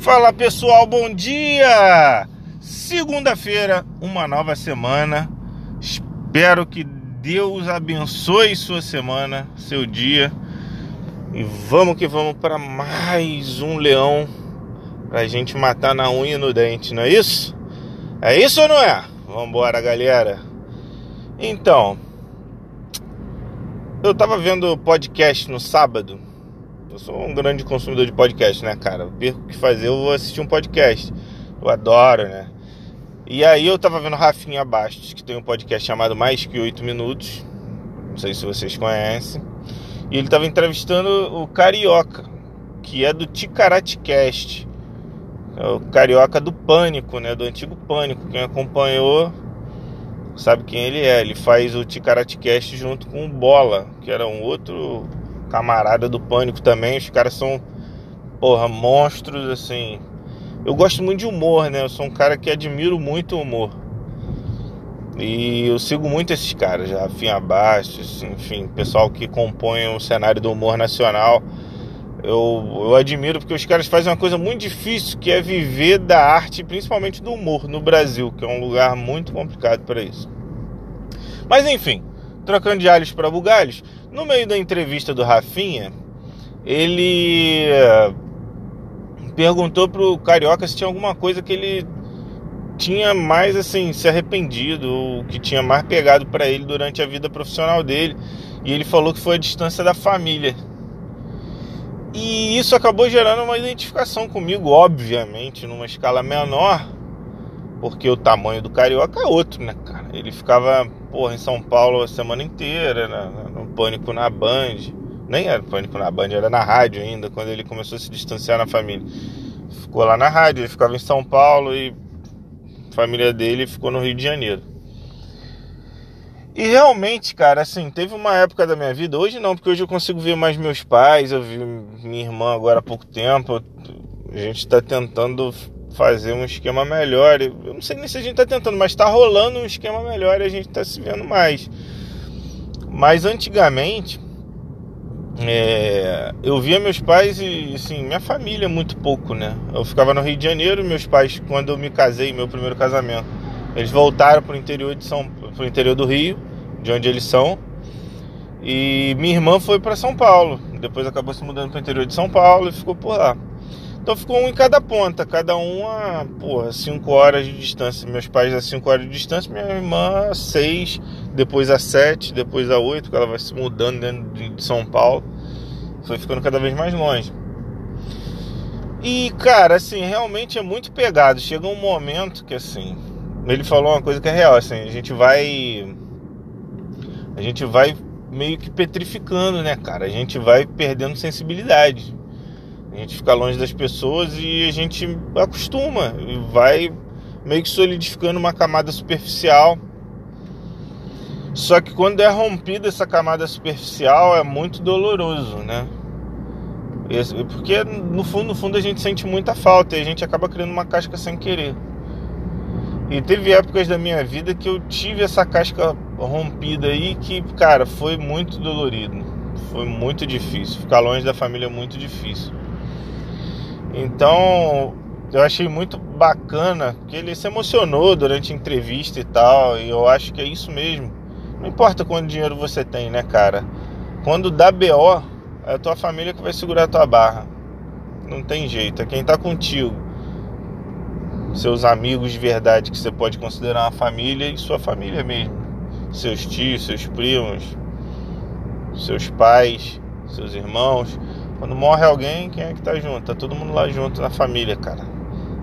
Fala pessoal, bom dia! Segunda-feira, uma nova semana. Espero que Deus abençoe sua semana, seu dia. E vamos que vamos para mais um leão pra gente matar na unha e no dente, não é isso? É isso ou não é? Vambora, galera. Então, eu tava vendo podcast no sábado eu sou um grande consumidor de podcast, né, cara? Eu perco o que fazer, eu vou assistir um podcast. Eu adoro, né? E aí eu tava vendo Rafinha Bastos, que tem um podcast chamado Mais Que Oito Minutos. Não sei se vocês conhecem. E ele tava entrevistando o Carioca, que é do Ticaraticast. É o Carioca do Pânico, né? Do antigo Pânico. Quem acompanhou sabe quem ele é. Ele faz o Ticaraticast junto com o Bola, que era um outro camarada do Pânico também. Os caras são, porra, monstros, assim. Eu gosto muito de humor, né? Eu sou um cara que admiro muito o humor. E eu sigo muito esses caras, já Rafinha Bastos, enfim, pessoal que compõe o cenário do humor nacional. Eu, eu admiro porque os caras fazem uma coisa muito difícil, que é viver da arte, principalmente do humor, no Brasil, que é um lugar muito complicado para isso. Mas enfim, trocando de alhos para bugalhos, no meio da entrevista do Rafinha, ele eh, perguntou pro Carioca se tinha alguma coisa que ele tinha mais assim se arrependido, ou que tinha mais pegado para ele durante a vida profissional dele, e ele falou que foi a distância da família. E isso acabou gerando uma identificação comigo, obviamente, numa escala menor, porque o tamanho do carioca é outro, né, cara? Ele ficava, porra, em São Paulo a semana inteira, né? no Pânico na Band. Nem era Pânico na Band, era na rádio ainda, quando ele começou a se distanciar na família. Ficou lá na rádio, ele ficava em São Paulo e a família dele ficou no Rio de Janeiro. E realmente, cara, assim, teve uma época da minha vida, hoje não, porque hoje eu consigo ver mais meus pais, eu vi minha irmã agora há pouco tempo, a gente está tentando fazer um esquema melhor. Eu não sei nem se a gente está tentando, mas está rolando um esquema melhor e a gente está se vendo mais. Mas antigamente, é, eu via meus pais e, assim, minha família muito pouco, né? Eu ficava no Rio de Janeiro, meus pais, quando eu me casei, meu primeiro casamento, eles voltaram para o interior de São, pro interior do Rio, de onde eles são. E minha irmã foi para São Paulo. Depois acabou se mudando para o interior de São Paulo e ficou por lá. Então ficou um em cada ponta, cada um a, porra, 5 horas de distância. Meus pais a 5 horas de distância, minha irmã a 6, depois a 7, depois a 8, que ela vai se mudando dentro de São Paulo. Foi ficando cada vez mais longe. E, cara, assim, realmente é muito pegado. Chega um momento que, assim, ele falou uma coisa que é real, assim, a gente vai. A gente vai meio que petrificando, né, cara? A gente vai perdendo sensibilidade. A gente fica longe das pessoas e a gente acostuma e vai meio que solidificando uma camada superficial. Só que quando é rompida essa camada superficial é muito doloroso, né? Porque no fundo, no fundo a gente sente muita falta e a gente acaba criando uma casca sem querer. E teve épocas da minha vida que eu tive essa casca rompida aí que, cara, foi muito dolorido. Foi muito difícil. Ficar longe da família é muito difícil. Então, eu achei muito bacana que ele se emocionou durante a entrevista e tal, e eu acho que é isso mesmo. Não importa quanto dinheiro você tem, né, cara? Quando dá BO, é a tua família que vai segurar a tua barra. Não tem jeito, é quem tá contigo. Seus amigos de verdade que você pode considerar uma família e sua família mesmo. Seus tios, seus primos, seus pais, seus irmãos. Quando morre alguém, quem é que tá junto? Tá todo mundo lá junto na família, cara.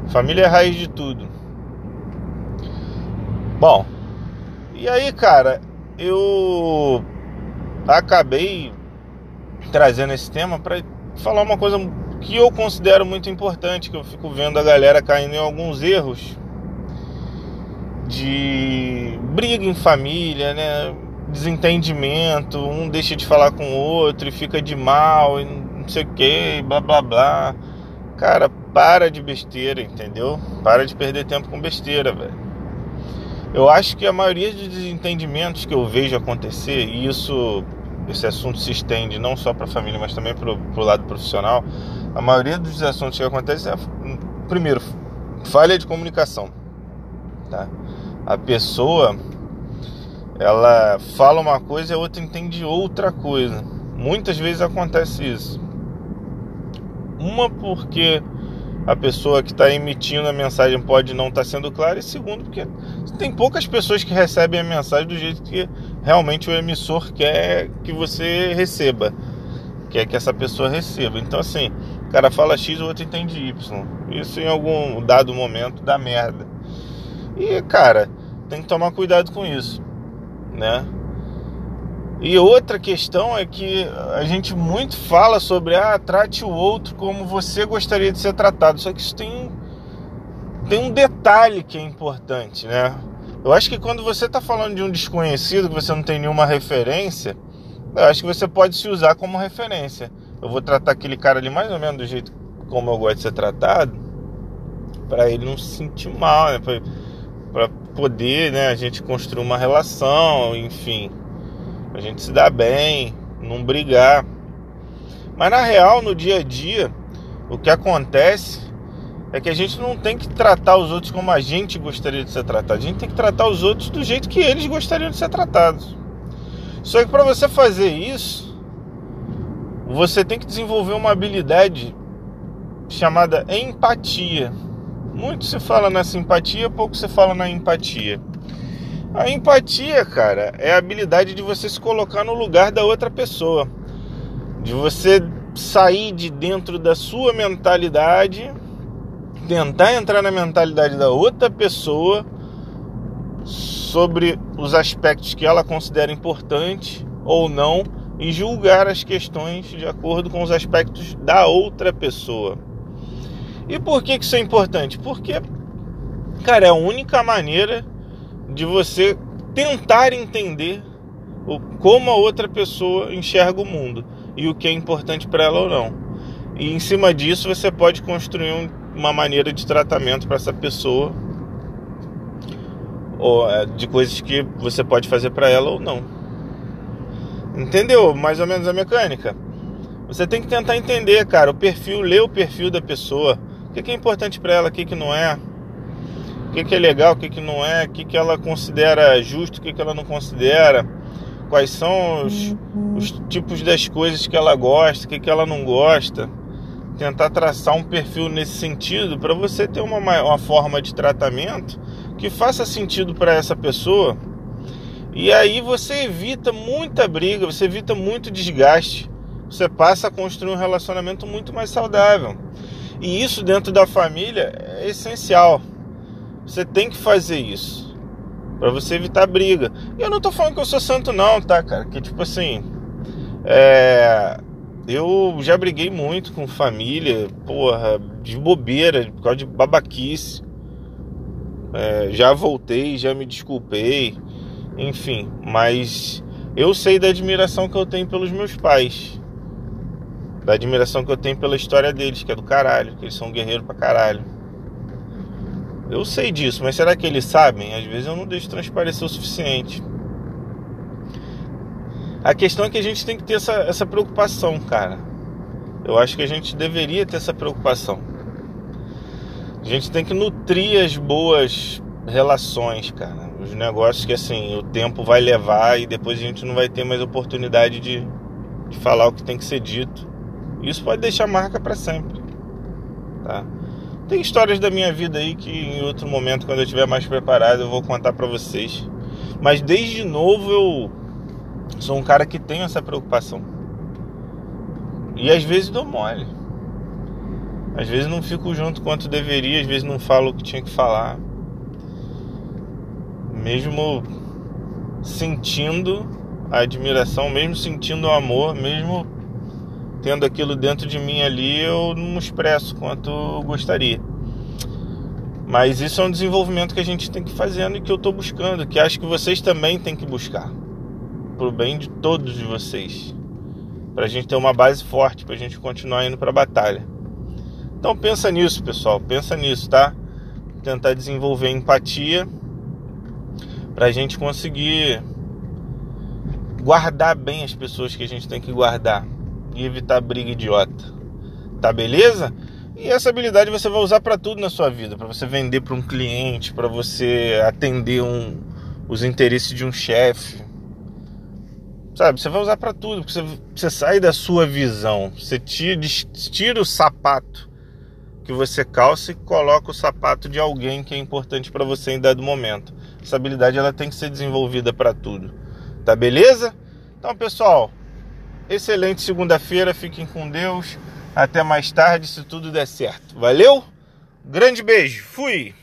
Família é a raiz de tudo. Bom, e aí, cara, eu acabei trazendo esse tema para falar uma coisa que eu considero muito importante, que eu fico vendo a galera caindo em alguns erros de briga em família, né? Desentendimento, um deixa de falar com o outro e fica de mal e não sei o que, blá blá blá. Cara, para de besteira, entendeu? Para de perder tempo com besteira, velho. Eu acho que a maioria dos desentendimentos que eu vejo acontecer, e isso, esse assunto se estende não só para a família, mas também para o lado profissional, a maioria dos assuntos que acontecem é primeiro, falha de comunicação, tá? A pessoa ela fala uma coisa e a outra entende outra coisa. Muitas vezes acontece isso. Uma porque a pessoa que está emitindo a mensagem pode não estar tá sendo clara, e segundo, porque tem poucas pessoas que recebem a mensagem do jeito que realmente o emissor quer que você receba, quer que essa pessoa receba. Então, assim, o cara fala X, o outro entende Y. Isso em algum dado momento dá merda. E, cara, tem que tomar cuidado com isso, né? E outra questão é que a gente muito fala sobre ah, trate o outro como você gostaria de ser tratado. Só que isso tem, tem um detalhe que é importante, né? Eu acho que quando você está falando de um desconhecido, que você não tem nenhuma referência, eu acho que você pode se usar como referência. Eu vou tratar aquele cara ali mais ou menos do jeito como eu gosto de ser tratado, para ele não se sentir mal, né? Para poder, né, a gente construir uma relação, enfim a gente se dar bem, não brigar. Mas na real, no dia a dia, o que acontece é que a gente não tem que tratar os outros como a gente gostaria de ser tratado. A gente tem que tratar os outros do jeito que eles gostariam de ser tratados. Só que para você fazer isso, você tem que desenvolver uma habilidade chamada empatia. Muito se fala na simpatia, pouco se fala na empatia. A empatia, cara, é a habilidade de você se colocar no lugar da outra pessoa, de você sair de dentro da sua mentalidade, tentar entrar na mentalidade da outra pessoa sobre os aspectos que ela considera importantes ou não e julgar as questões de acordo com os aspectos da outra pessoa. E por que isso é importante? Porque, cara, é a única maneira de você tentar entender o, como a outra pessoa enxerga o mundo e o que é importante para ela ou não. E em cima disso você pode construir um, uma maneira de tratamento para essa pessoa ou é, de coisas que você pode fazer para ela ou não. Entendeu mais ou menos a mecânica? Você tem que tentar entender, cara, o perfil, ler o perfil da pessoa, o que é importante para ela, o que não é que, que é legal, o que, que não é, o que, que ela considera justo, o que, que ela não considera, quais são os, os tipos das coisas que ela gosta, o que, que ela não gosta. Tentar traçar um perfil nesse sentido para você ter uma, uma forma de tratamento que faça sentido para essa pessoa. E aí você evita muita briga, você evita muito desgaste. Você passa a construir um relacionamento muito mais saudável. E isso dentro da família é essencial. Você tem que fazer isso para você evitar briga. E eu não tô falando que eu sou santo não, tá, cara? Que tipo assim, é... eu já briguei muito com família, porra, de bobeira, por causa de babaquice. É, já voltei, já me desculpei, enfim, mas eu sei da admiração que eu tenho pelos meus pais, da admiração que eu tenho pela história deles, que é do caralho, que eles são guerreiros pra caralho. Eu sei disso, mas será que eles sabem? Às vezes eu não deixo transparecer o suficiente. A questão é que a gente tem que ter essa, essa preocupação, cara. Eu acho que a gente deveria ter essa preocupação. A gente tem que nutrir as boas relações, cara. Os negócios que assim, o tempo vai levar e depois a gente não vai ter mais oportunidade de, de falar o que tem que ser dito. Isso pode deixar marca para sempre. Tá? Tem histórias da minha vida aí que em outro momento, quando eu estiver mais preparado, eu vou contar para vocês. Mas desde novo eu sou um cara que tem essa preocupação. E às vezes dou mole. Às vezes não fico junto quanto deveria, às vezes não falo o que tinha que falar. Mesmo sentindo a admiração, mesmo sentindo o amor, mesmo tendo aquilo dentro de mim ali, eu não expresso quanto gostaria. Mas isso é um desenvolvimento que a gente tem que ir fazendo e que eu estou buscando, que acho que vocês também têm que buscar, pro bem de todos de vocês, para a gente ter uma base forte, para a gente continuar indo para a batalha. Então pensa nisso, pessoal, pensa nisso, tá? Tentar desenvolver empatia para a gente conseguir guardar bem as pessoas que a gente tem que guardar e evitar briga idiota. Tá beleza? E essa habilidade você vai usar para tudo na sua vida, para você vender para um cliente, para você atender um, os interesses de um chefe. Sabe, você vai usar para tudo, porque você, você sai da sua visão, você tira, tira o sapato que você calça e coloca o sapato de alguém que é importante para você em dado momento. Essa habilidade ela tem que ser desenvolvida para tudo. Tá beleza? Então, pessoal, excelente segunda-feira, fiquem com Deus. Até mais tarde, se tudo der certo. Valeu? Grande beijo. Fui.